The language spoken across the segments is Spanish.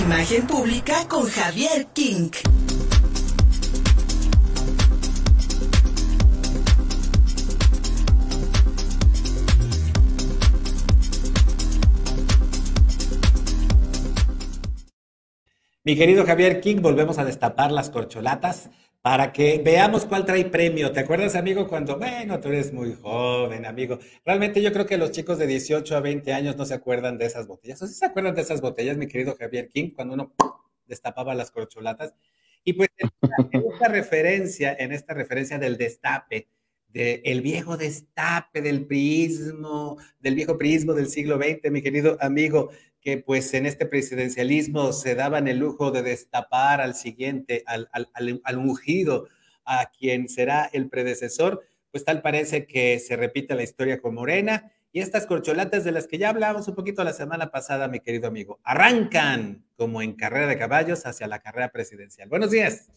Imagen pública con Javier King. Mi querido Javier King, volvemos a destapar las corcholatas para que veamos cuál trae premio. ¿Te acuerdas, amigo, cuando, bueno, tú eres muy joven, amigo? Realmente yo creo que los chicos de 18 a 20 años no se acuerdan de esas botellas. ¿O sí se acuerdan de esas botellas, mi querido Javier King, cuando uno destapaba las corcholatas? Y pues en esta, referencia, en esta referencia del destape, del viejo destape del prismo, del viejo prismo del siglo XX, mi querido amigo, que pues en este presidencialismo se daban el lujo de destapar al siguiente, al, al, ungido, a quien será el predecesor, pues tal parece que se repite la historia con Morena y estas corcholatas de las que ya hablamos un poquito la semana pasada, mi querido amigo, arrancan como en carrera de caballos hacia la carrera presidencial. Buenos días.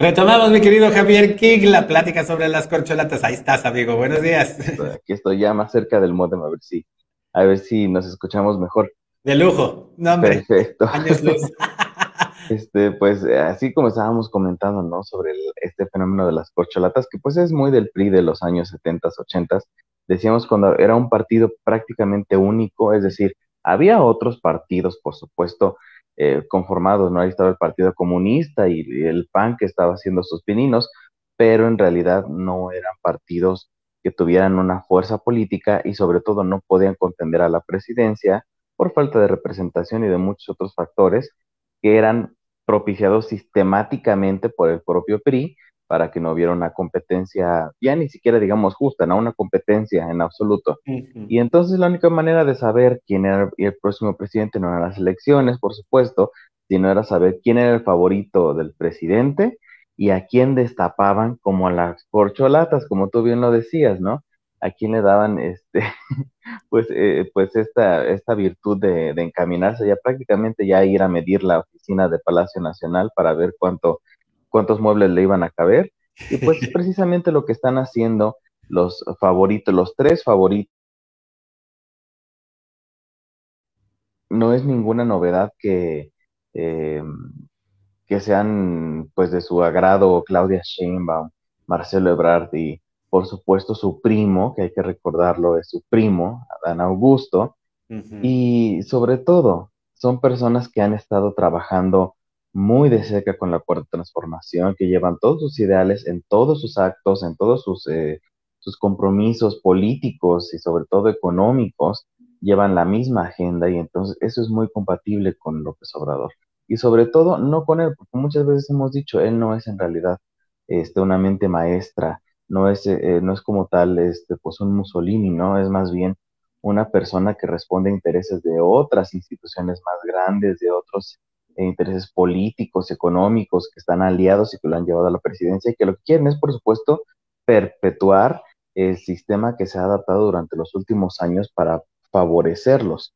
Retomamos, mi querido Javier King, la plática sobre las corcholatas. Ahí estás, amigo. Buenos días. Aquí estoy ya más cerca del modem, a ver si, a ver si nos escuchamos mejor. De lujo. No, hombre. Perfecto. Años luz. Este, pues así como estábamos comentando, ¿no? Sobre este fenómeno de las corcholatas, que pues es muy del PRI de los años 70, 80, decíamos cuando era un partido prácticamente único, es decir, había otros partidos, por supuesto, eh, conformados, ¿no? Ahí estaba el Partido Comunista y, el PAN que estaba haciendo sus pininos, pero en realidad no eran partidos que tuvieran una fuerza política y sobre todo no podían contender a la presidencia por falta de representación y de muchos otros factores que eran propiciados sistemáticamente por el propio PRI para que no hubiera una competencia, ya ni siquiera digamos justa, no una competencia en absoluto. Y entonces la única manera de saber quién era el próximo presidente no eran las elecciones, por supuesto, sino era saber quién era el favorito del presidente y a quién destapaban como a las corcholatas, como tú bien lo decías, ¿no? A quién le daban este, pues, eh, pues esta, esta virtud de, encaminarse ya prácticamente ya ir a medir la oficina de Palacio Nacional para ver cuánto, cuántos muebles le iban a caber. Y pues precisamente lo que están haciendo los favoritos, los tres favoritos. No es ninguna novedad que, eh, que sean pues de su agrado Claudia Sheinbaum, Marcelo Ebrard y, por supuesto, su primo, que hay que recordarlo, es su primo, Adán Augusto, y sobre todo, son personas que han estado trabajando muy de cerca con la cuarta transformación, que llevan todos sus ideales en todos sus actos, en todos sus, eh, sus compromisos políticos y sobre todo económicos, llevan la misma agenda y entonces eso es muy compatible con López Obrador. Y sobre todo, no con él, porque muchas veces hemos dicho, él no es en realidad este, una mente maestra, no es, eh, no es como tal este, pues un Mussolini, ¿no? Es más bien una persona que responde a intereses de otras instituciones más grandes, de otros eh, intereses políticos, económicos que están aliados y que lo han llevado a la presidencia y que lo que quieren es, por supuesto, perpetuar el sistema que se ha adaptado durante los últimos años para favorecerlos.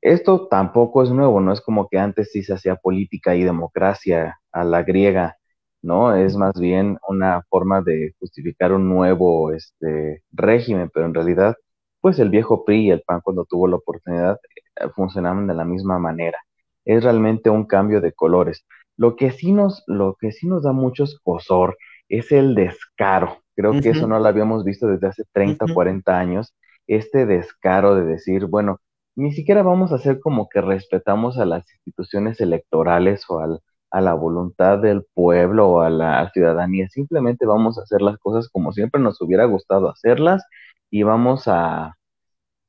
Esto tampoco es nuevo, no es como que antes sí se hacía política y democracia a la griega ¿no? Es más bien una forma de justificar un nuevo este, régimen, pero en realidad, pues el viejo PRI y el PAN cuando tuvo la oportunidad eh, funcionaban de la misma manera. Es realmente un cambio de colores. Lo que sí nos, lo que sí nos da mucho escosor es el descaro. Creo que eso no lo habíamos visto desde hace 30 o 40 años. Este descaro de decir, bueno, ni siquiera vamos a hacer como que respetamos a las instituciones electorales o al, a la voluntad del pueblo o a la ciudadanía. Simplemente vamos a hacer las cosas como siempre nos hubiera gustado hacerlas y vamos a,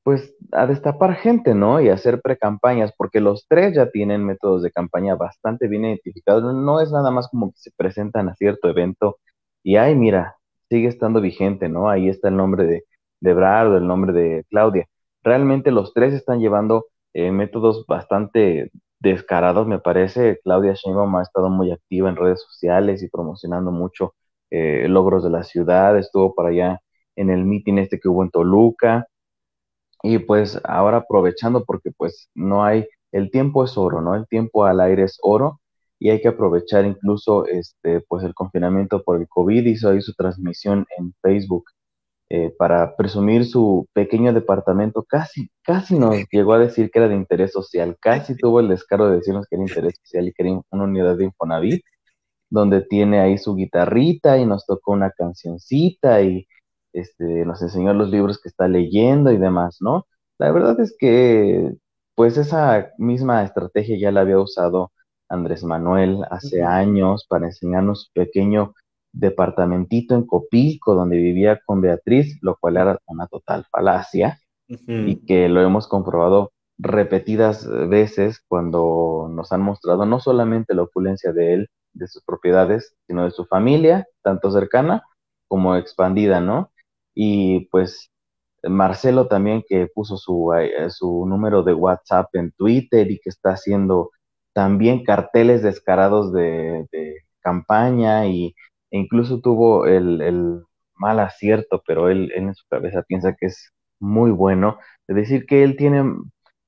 pues, a destapar gente, ¿no? Y hacer precampañas, porque los tres ya tienen métodos de campaña bastante bien identificados. No es nada más como que se presentan a cierto evento y, ay, mira, sigue estando vigente, ¿no? Ahí está el nombre de, de Brad el nombre de Claudia. Realmente los tres están llevando eh, métodos bastante descarados, me parece. Claudia Sheinbaum ha estado muy activa en redes sociales y promocionando mucho eh, logros de la ciudad. Estuvo para allá en el meeting este que hubo en Toluca. Y pues ahora aprovechando porque pues no hay, el tiempo es oro, ¿no? El tiempo al aire es oro y hay que aprovechar incluso este pues el confinamiento por el COVID hizo ahí su transmisión en Facebook eh, para presumir su pequeño departamento, casi, casi nos llegó a decir que era de interés social, casi tuvo el descaro de decirnos que era interés social y que era una unidad de Infonavit, donde tiene ahí su guitarrita y nos tocó una cancioncita y este, nos enseñó los libros que está leyendo y demás, ¿no? La verdad es que, pues esa misma estrategia ya la había usado Andrés Manuel hace años para enseñarnos su pequeño departamentito en Copilco donde vivía con Beatriz, lo cual era una total falacia y que lo hemos comprobado repetidas veces cuando nos han mostrado no solamente la opulencia de él, de sus propiedades, sino de su familia, tanto cercana como expandida, ¿no? Y pues Marcelo también que puso su, eh, su número de WhatsApp en Twitter y que está haciendo también carteles descarados de, de campaña y e incluso tuvo el, mal acierto, pero él, en su cabeza piensa que es muy bueno, es decir, que él tiene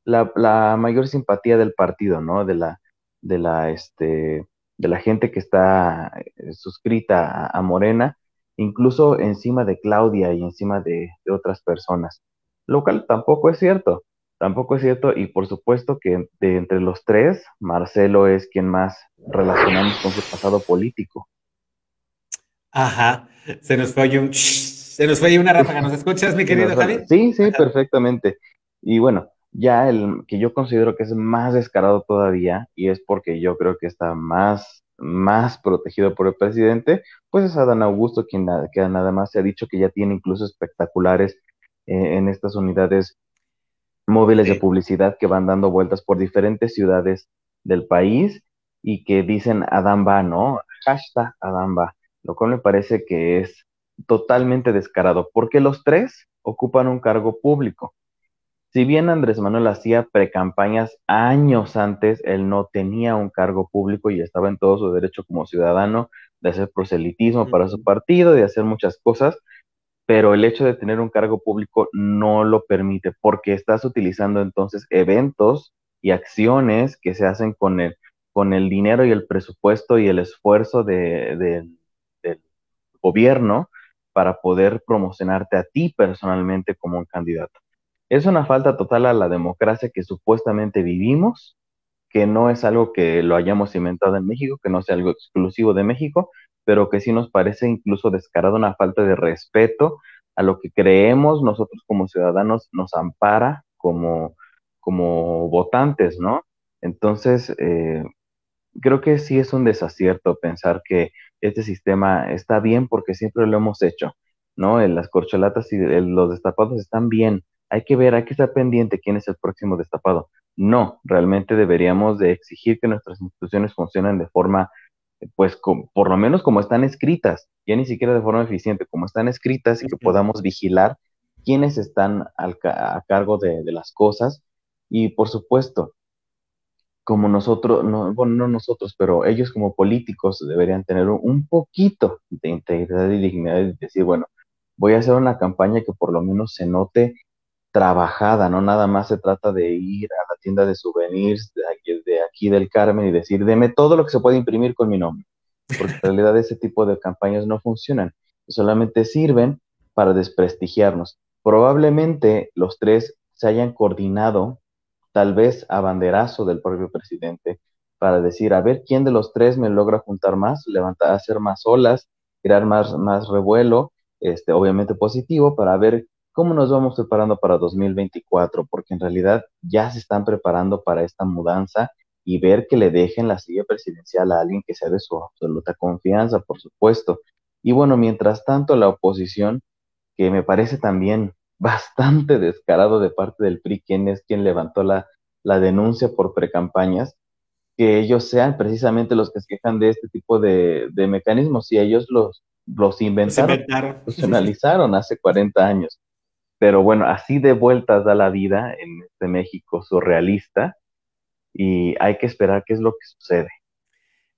la, mayor simpatía del partido, ¿no? De la, de la, este, de la gente que está eh, suscrita a, Morena, incluso encima de Claudia y encima de, de, otras personas, lo cual tampoco es cierto, tampoco es cierto, y por supuesto que de entre los tres, Marcelo es quien más relacionamos con su pasado político. Ajá, se nos fue un... Se nos fue una ráfaga, ¿nos escuchas, mi querido Javi? Sí, sí, perfectamente. Y bueno, ya el que yo considero que es más descarado todavía, y es porque yo creo que está más, más protegido por el presidente, pues es Adán Augusto, quien que nada más se ha dicho que ya tiene incluso espectaculares eh, en estas unidades móviles de publicidad que van dando vueltas por diferentes ciudades del país y que dicen Adán va, ¿no? Hashtag Adán va lo cual me parece que es totalmente descarado, porque los tres ocupan un cargo público. Si bien Andrés Manuel hacía precampañas años antes, él no tenía un cargo público y estaba en todo su derecho como ciudadano de hacer proselitismo para su partido, de hacer muchas cosas, pero el hecho de tener un cargo público no lo permite porque estás utilizando entonces eventos y acciones que se hacen con el, con el dinero y el presupuesto y el esfuerzo de, de gobierno para poder promocionarte a ti personalmente como un candidato. Es una falta total a la democracia que supuestamente vivimos, que no es algo que lo hayamos inventado en México, que no sea algo exclusivo de México, pero que sí nos parece incluso descarado una falta de respeto a lo que creemos nosotros como ciudadanos nos ampara como, como votantes, ¿no? Entonces, eh, creo que sí es un desacierto pensar que este sistema está bien porque siempre lo hemos hecho, ¿no? En las corcholatas y los destapados están bien. Hay que ver, hay que estar pendiente quién es el próximo destapado. No, realmente deberíamos de exigir que nuestras instituciones funcionen de forma, pues, por lo menos como están escritas, ya ni siquiera de forma eficiente, como están escritas y que podamos vigilar quiénes están a cargo de, de las cosas. Y por supuesto, como nosotros, no, bueno, no nosotros, pero ellos como políticos deberían tener un, poquito de integridad y dignidad y decir, bueno, voy a hacer una campaña que por lo menos se note trabajada, no nada más se trata de ir a la tienda de souvenirs de aquí, de aquí del Carmen y decir, deme todo lo que se puede imprimir con mi nombre, porque en realidad ese tipo de campañas no funcionan, solamente sirven para desprestigiarnos. Probablemente los tres se hayan coordinado tal vez a banderazo del propio presidente, para decir, a ver quién de los tres me logra juntar más, levantar, hacer más olas, crear más, más revuelo, este, obviamente positivo, para ver cómo nos vamos preparando para 2024, porque en realidad ya se están preparando para esta mudanza y ver que le dejen la silla presidencial a alguien que sea de su absoluta confianza, por supuesto. Y bueno, mientras tanto, la oposición, que me parece también bastante descarado de parte del PRI, quien es quien levantó la, denuncia por precampañas, que ellos sean precisamente los que se quejan de este tipo de, mecanismos, y ellos los, los inventaron, los, analizaron hace 40 años. Pero bueno, así de vueltas da la vida en este México surrealista y hay que esperar qué es lo que sucede.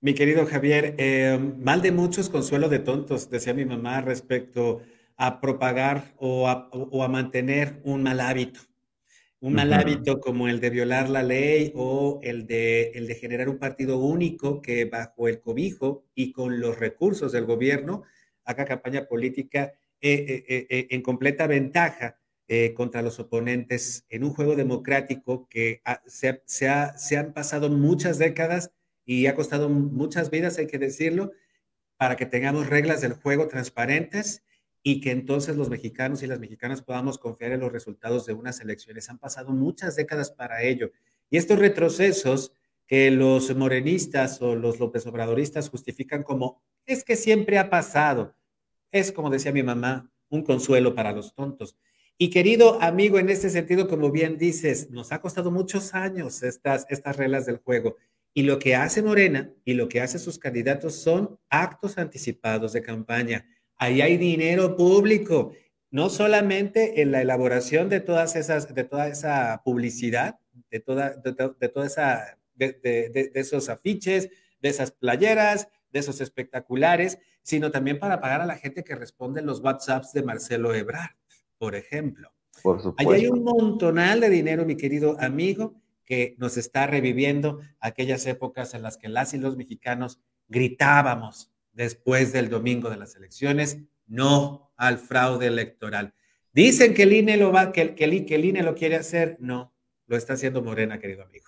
Mi querido Javier, eh, mal de muchos, consuelo de tontos, decía mi mamá respecto a propagar o a, mantener un mal hábito. Un mal hábito como el de violar la ley o el de, el de generar un partido único que bajo el cobijo y con los recursos del gobierno haga campaña política en completa ventaja contra los oponentes en un juego democrático que se, se han pasado muchas décadas y ha costado muchas vidas, hay que decirlo, para que tengamos reglas del juego transparentes y que entonces los mexicanos y las mexicanas podamos confiar en los resultados de unas elecciones. Han pasado muchas décadas para ello. Y estos retrocesos que los morenistas o los López Obradoristas justifican como es que siempre ha pasado, es como decía mi mamá, un consuelo para los tontos. Y querido amigo, en este sentido, como bien dices, nos ha costado muchos años estas, estas reglas del juego. Y lo que hace Morena y lo que hace sus candidatos son actos anticipados de campaña. Ahí hay dinero público, no solamente en la elaboración de todas esas, de toda esa publicidad, de toda, de, toda esa, de, esos afiches, de esas playeras, de esos espectaculares, sino también para pagar a la gente que responde los WhatsApps de Marcelo Ebrard, por ejemplo. Por supuesto. Ahí hay un montonal de dinero, mi querido amigo, que nos está reviviendo aquellas épocas en las que las y los mexicanos gritábamos después del domingo de las elecciones, no al fraude electoral. Dicen que el INE lo va, que, que, el, que el INE lo quiere hacer, no, lo está haciendo Morena, querido amigo.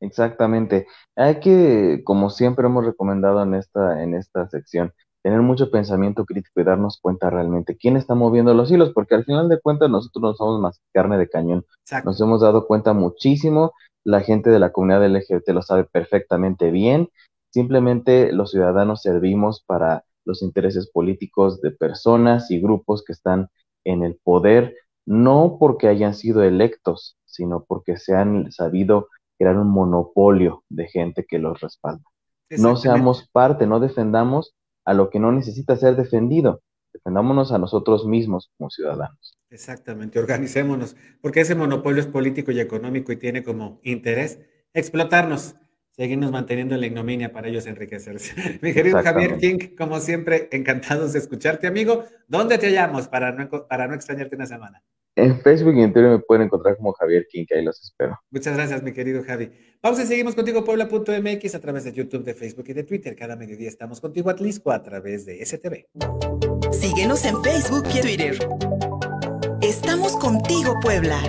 Exactamente. Hay que, como siempre hemos recomendado en esta, en esta sección, tener mucho pensamiento crítico y darnos cuenta realmente quién está moviendo los hilos, porque al final de cuentas nosotros no somos más carne de cañón. Nos hemos dado cuenta muchísimo, la gente de la comunidad LGBT lo sabe perfectamente bien, simplemente los ciudadanos servimos para los intereses políticos de personas y grupos que están en el poder, no porque hayan sido electos, sino porque se han sabido crear un monopolio de gente que los respalda. No seamos parte, no defendamos a lo que no necesita ser defendido. Defendámonos a nosotros mismos como ciudadanos. Exactamente, organicémonos, porque ese monopolio es político y económico y tiene como interés explotarnos, seguirnos manteniendo en la ignominia para ellos enriquecerse. Mi querido Javier King, como siempre, encantados de escucharte, amigo. ¿Dónde te hallamos para no, para no extrañarte una semana? En Facebook y en Twitter me pueden encontrar como Javier King, que ahí los espero. Muchas gracias, mi querido Javi. Vamos a seguimos contigo, Puebla.mx, a través de YouTube, de Facebook y de Twitter. Cada mediodía estamos contigo, Atlisco, a través de STV. Síguenos en Facebook y Twitter. Estamos contigo, Puebla.